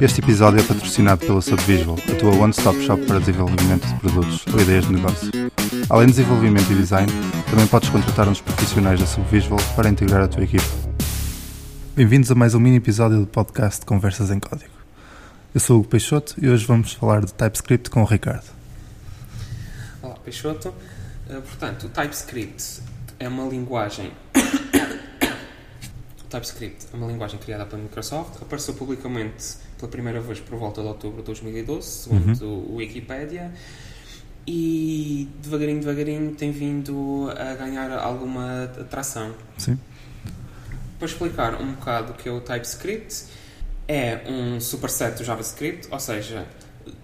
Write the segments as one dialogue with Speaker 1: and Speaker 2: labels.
Speaker 1: Este episódio é patrocinado pela Subvisual, a tua one-stop shop para desenvolvimento de produtos ou ideias de negócio. Além de desenvolvimento e design, também podes contratar uns profissionais da Subvisual para integrar a tua equipe. Bem-vindos a mais um mini episódio do podcast Conversas em Código. Eu sou o Peixoto e hoje vamos falar de TypeScript com o Ricardo.
Speaker 2: Olá, Peixoto. Uh, portanto, o TypeScript é uma linguagem. o TypeScript é uma linguagem criada pela Microsoft, apareceu publicamente pela primeira vez por volta de outubro de 2012, segundo uhum. o Wikipedia, e devagarinho, devagarinho tem vindo a ganhar alguma atração.
Speaker 1: Sim.
Speaker 2: Para explicar um bocado o que é o TypeScript, é um superset do JavaScript, ou seja,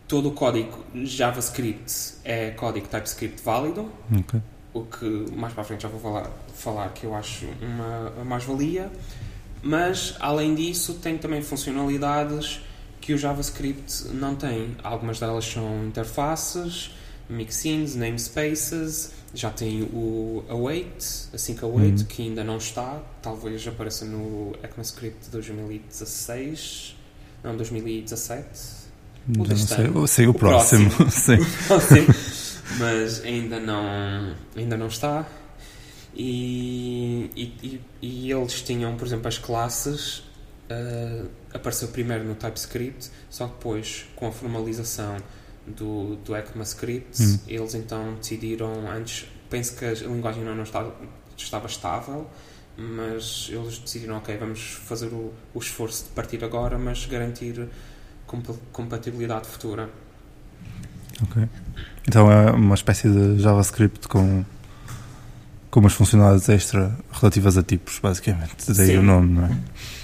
Speaker 2: todo o código JavaScript é código TypeScript válido,
Speaker 1: okay.
Speaker 2: o que mais para a frente já vou falar, falar que eu acho uma mais-valia, mas além disso tem também funcionalidades que o JavaScript não tem. Algumas delas são interfaces, mixins, namespaces, já tem o await, assim que await, uhum. que ainda não está, talvez apareça no ECMAScript de 2016, não, 2017.
Speaker 1: Já não sei, eu sei o, o próximo, próximo.
Speaker 2: mas ainda não, ainda não está. E, e, e, eles tinham, por exemplo, as classes uh, apareceu primeiro no TypeScript, só que depois, com a formalização do, do ECMAScript, hum. eles então decidiram, antes, penso que a linguagem não, não estava, estava estável, mas eles decidiram, ok, vamos fazer o, o esforço de partir agora, mas garantir comp compatibilidade futura.
Speaker 1: Ok. Então é uma espécie de JavaScript com, com umas funcionalidades extra relativas a tipos, basicamente. Daí Sim. o nome, não é?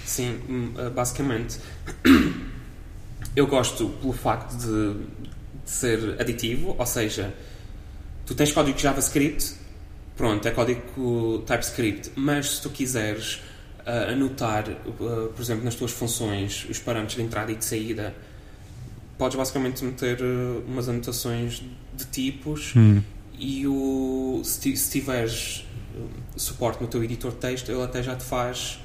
Speaker 2: Sim, hum, basicamente. Eu gosto pelo facto de de ser aditivo, ou seja, tu tens código JavaScript, pronto, é código TypeScript, mas se tu quiseres uh, anotar, uh, por exemplo, nas tuas funções, os parâmetros de entrada e de saída, podes basicamente meter uh, umas anotações de tipos
Speaker 1: hum.
Speaker 2: E o, se, se tiveres suporte no teu editor de texto, ele até já te faz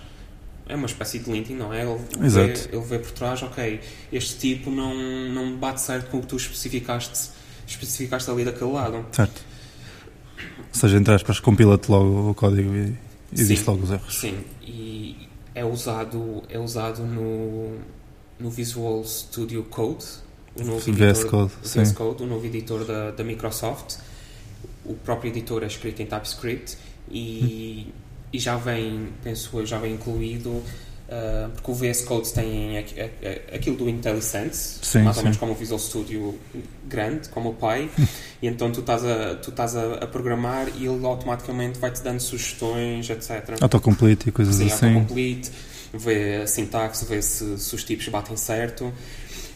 Speaker 2: é uma espécie de linting, não é? Ele vê, ele vê por trás, ok, este tipo não, não bate certo com o que tu especificaste, especificaste ali daquele lado.
Speaker 1: Certo. Ou seja, entre aspas, compila-te logo o código e, e diz logo os erros.
Speaker 2: Sim, e é usado, é usado no, no Visual Studio Code, o novo
Speaker 1: VS editor, Code,
Speaker 2: VS Code, o novo editor da, da Microsoft. O próprio editor é escrito em TypeScript e. Hum e já vem, penso eu, já vem incluído, uh, porque o VS Code tem aquilo do IntelliSense, sim, mais sim. ou menos como o Visual Studio grande, como o pai, e então tu estás, a, tu estás a, a, programar e ele automaticamente vai-te dando sugestões, etc.
Speaker 1: Autocomplete e coisas sim, assim.
Speaker 2: Autocomplete, vê a sintaxe, vê se, se os tipos batem certo.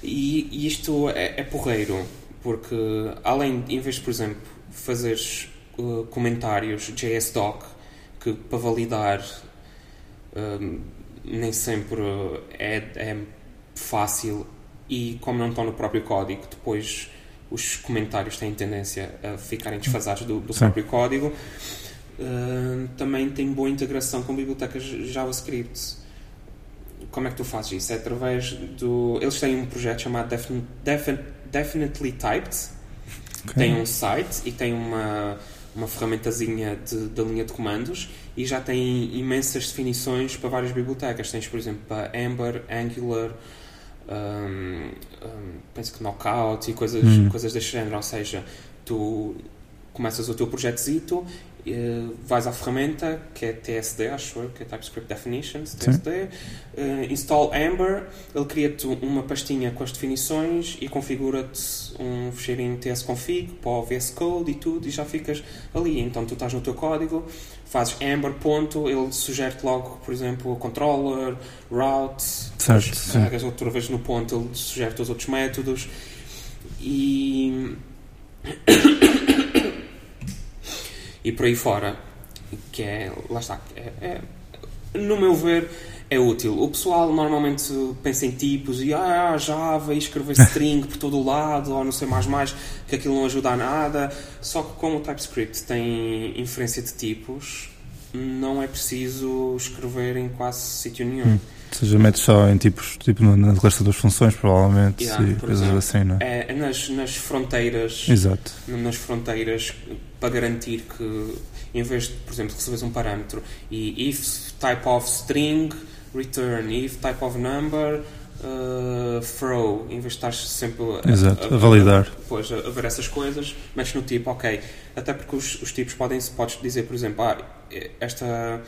Speaker 2: E, e isto é, é porreiro, porque além, em vez de, por exemplo, fazeres uh, comentários JSDoc que para validar um, nem sempre é, é fácil e como não estão no próprio código, depois os comentários têm tendência a ficarem desfasados do, do próprio código. Uh, também tem boa integração com bibliotecas JavaScript. Como é que tu fazes isso? É através do. Eles têm um projeto chamado Defin... Defin... Definitely Typed. Okay. Tem um site e tem uma uma ferramentazinha de, da linha de comandos e já tem imensas definições para várias bibliotecas. Tens, por exemplo, para Ember, Angular, um, um, penso que Knockout e coisas, hum. coisas deste género. Ou seja, tu começas o teu projetozito Uh, vais à ferramenta que é TSD, acho eu, que é TypeScript Definitions, TSD, uh, eh, install Ember, ele cria-te uma pastinha com as definições e configura-te um fecheirinho tsconfig para o VS Code e tudo, e já ficas ali. Então tu estás no teu código, fazes Ember, ponto, ele sugere-te logo, por exemplo, controller, route,
Speaker 1: certo,
Speaker 2: carregas outra vez no ponto, ele sugere-te os outros métodos e e por aí fora, que é, lá está, é, é, no meu ver, é útil. O pessoal normalmente pensa em tipos e ah, Java e escrever string por todo o lado, ou não sei mais mais, que aquilo não ajuda a nada. Só que como o TypeScript tem inferência de tipos, não é preciso escrever em quase sítio nenhum.
Speaker 1: Hum. Ou seja, metes só em tipos, tipo na declaração das funções, provavelmente,
Speaker 2: Yeah,
Speaker 1: e coisas
Speaker 2: exemplo.
Speaker 1: assim, não? É,
Speaker 2: é nas, nas fronteiras
Speaker 1: Exato.
Speaker 2: nas fronteiras para garantir que em vez de, por exemplo, receberes um parâmetro e if type of string return, if type of number uh, throw, em vez de estar sempre a,
Speaker 1: Exato, a validar.
Speaker 2: Pois, a, a ver essas coisas, metes no tipo, ok. Até porque os, os tipos podem podes dizer, por exemplo, ah, esta,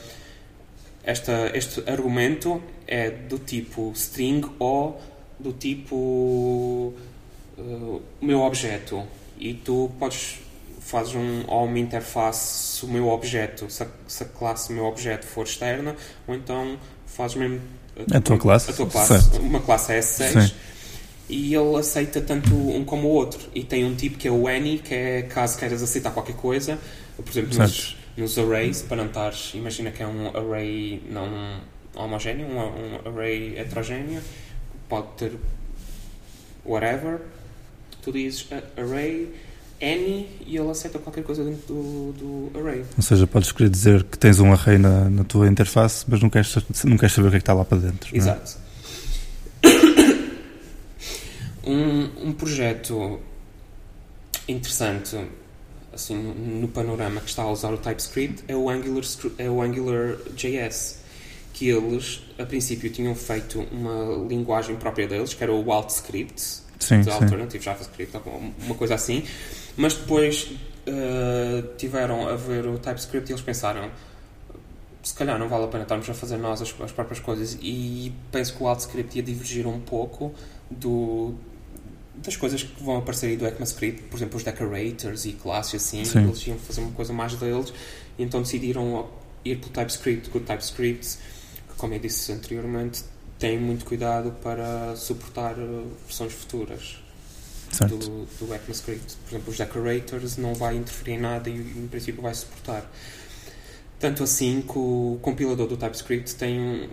Speaker 2: esta, este argumento é do tipo string ou do tipo uh, meu objeto e tu podes fazes um, ou uma interface se o meu objeto, se a, se a classe meu objeto for externa, ou então fazes mesmo
Speaker 1: A tua classe,
Speaker 2: a tua classe
Speaker 1: certo.
Speaker 2: uma classe S6
Speaker 1: Sim.
Speaker 2: e ele aceita tanto um como o outro e tem um tipo que é o any que é caso queiras aceitar qualquer coisa por exemplo nos, nos arrays para não estares imagina que é um array não homogéneo um, um array heterogéneo pode ter whatever tu dizes a- array any e ele aceita qualquer coisa dentro do, do array
Speaker 1: Ou seja, podes querer dizer que tens um array na, na tua interface, mas não queres, não queres saber o que é que está lá para dentro. é?
Speaker 2: Exato. um, um projeto interessante assim, no- no panorama que está a usar o TypeScript é o Angular, é o Angular JS que eles a princípio tinham feito uma linguagem própria deles que era o AltScript
Speaker 1: Sim,
Speaker 2: de
Speaker 1: sim.
Speaker 2: Alternative JavaScript uma coisa assim mas depois eh, tiveram a ver o TypeScript e eles pensaram se calhar não vale a pena estarmos a fazer nós as, as próprias coisas e penso que o AltScript ia divergir um pouco do, das coisas que vão aparecer aí do ECMAScript, por exemplo os decorators e classes assim,
Speaker 1: Sim.
Speaker 2: eles iam fazer uma coisa mais deles e então decidiram ir pelo TypeScript, que o TypeScript que como eu disse anteriormente tem muito cuidado para suportar eh, versões futuras
Speaker 1: Certo.
Speaker 2: do, do ECMAScript. Por exemplo, os decorators não vai interferir em nada e em princípio vai suportar. Tanto assim que o compilador do TypeScript tem,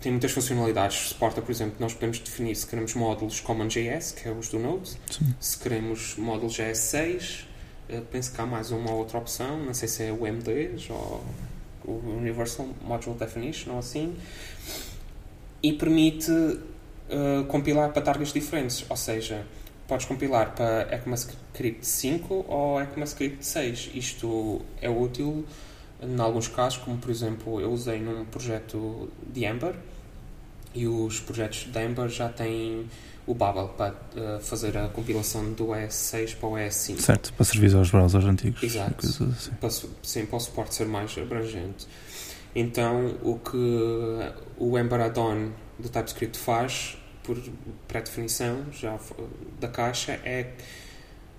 Speaker 2: tem muitas funcionalidades. Suporta, por exemplo, nós podemos definir se queremos módulos CommonJS, que é os do Node,
Speaker 1: Sim.
Speaker 2: se queremos módulos JS6, eh, penso que há mais uma outra opção, não sei se é o MDs ou o Universal Module Definition ou assim, e permite eh, compilar para targets diferentes, ou seja, podes compilar para ECMAScript 5 ou ECMAScript 6. Isto é útil em alguns casos, como por exemplo eu usei num projeto de Ember e os projetos de Ember já têm o Babel para eh, fazer a compilação do ES6 para o ES5
Speaker 1: Certo, para servir aos browsers antigos.
Speaker 2: Exato.
Speaker 1: assim.
Speaker 2: para, sim, para o suporte ser mais abrangente. Então, o que o Ember Add-on do TypeScript faz, por pré-definição, já da caixa, é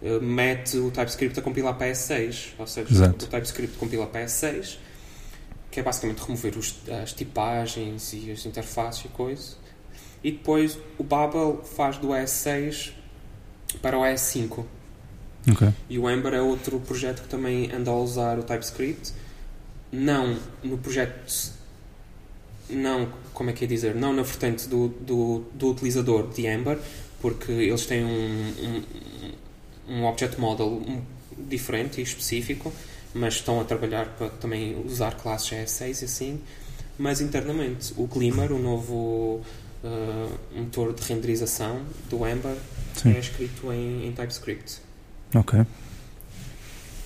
Speaker 2: eh, mete o TypeScript a compilar para S6. Ou seja,
Speaker 1: Exato.
Speaker 2: o TypeScript compila para S6, que é basicamente remover os- as tipagens e as interfaces e coisa. E depois o Babel faz do S6 para o S5.
Speaker 1: Ok.
Speaker 2: E o Ember é outro projeto que também anda a usar o TypeScript. Não no projeto. Não, como é que é dizer? Não na vertente do, do, do utilizador de Ember, porque eles têm um, um, um object model diferente e específico, mas estão a trabalhar para também usar classes GS6 e assim. Mas internamente, o Glimmer, o novo uh, motor de renderização do Ember,
Speaker 1: Sim.
Speaker 2: é escrito em, em TypeScript.
Speaker 1: Ok.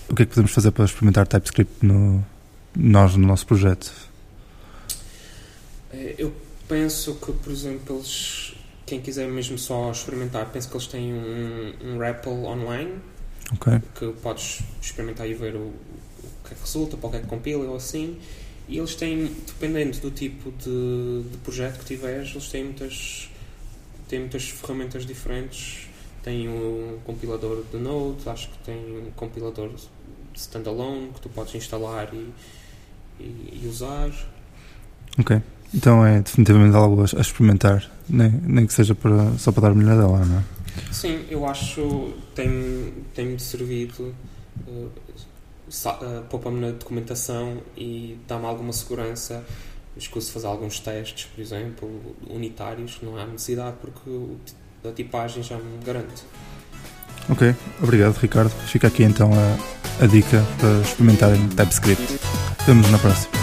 Speaker 1: O que é que podemos fazer para experimentar TypeScript no, nós no nosso projeto?
Speaker 2: Eh, Eu penso que, por exemplo, eles, quem quiser mesmo só experimentar, penso que eles têm um, um REPL online
Speaker 1: Ok.
Speaker 2: que podes experimentar e ver o, o que é que resulta, para o que é que compila ou assim. E eles têm, dependendo do tipo de, de projeto que tiveres, eles têm muitas, têm muitas ferramentas diferentes. Tem um compilador de Node, acho que tem um compilador standalone que tu podes instalar e, e, e usar.
Speaker 1: Ok. Então é definitivamente algo a, experimentar, nem, nem que seja para, só para dar uma olhada lá, não é?
Speaker 2: Sim, eu acho tem tem-me servido uh, uh, poupa-me na documentação e dá-me alguma segurança. Escuso fazer alguns testes, por exemplo, unitários, não há necessidade porque a tipagem já me garante.
Speaker 1: Ok, obrigado Ricardo. Fica aqui então a, a dica para experimentarem TypeScript. Vemo-nos na próxima.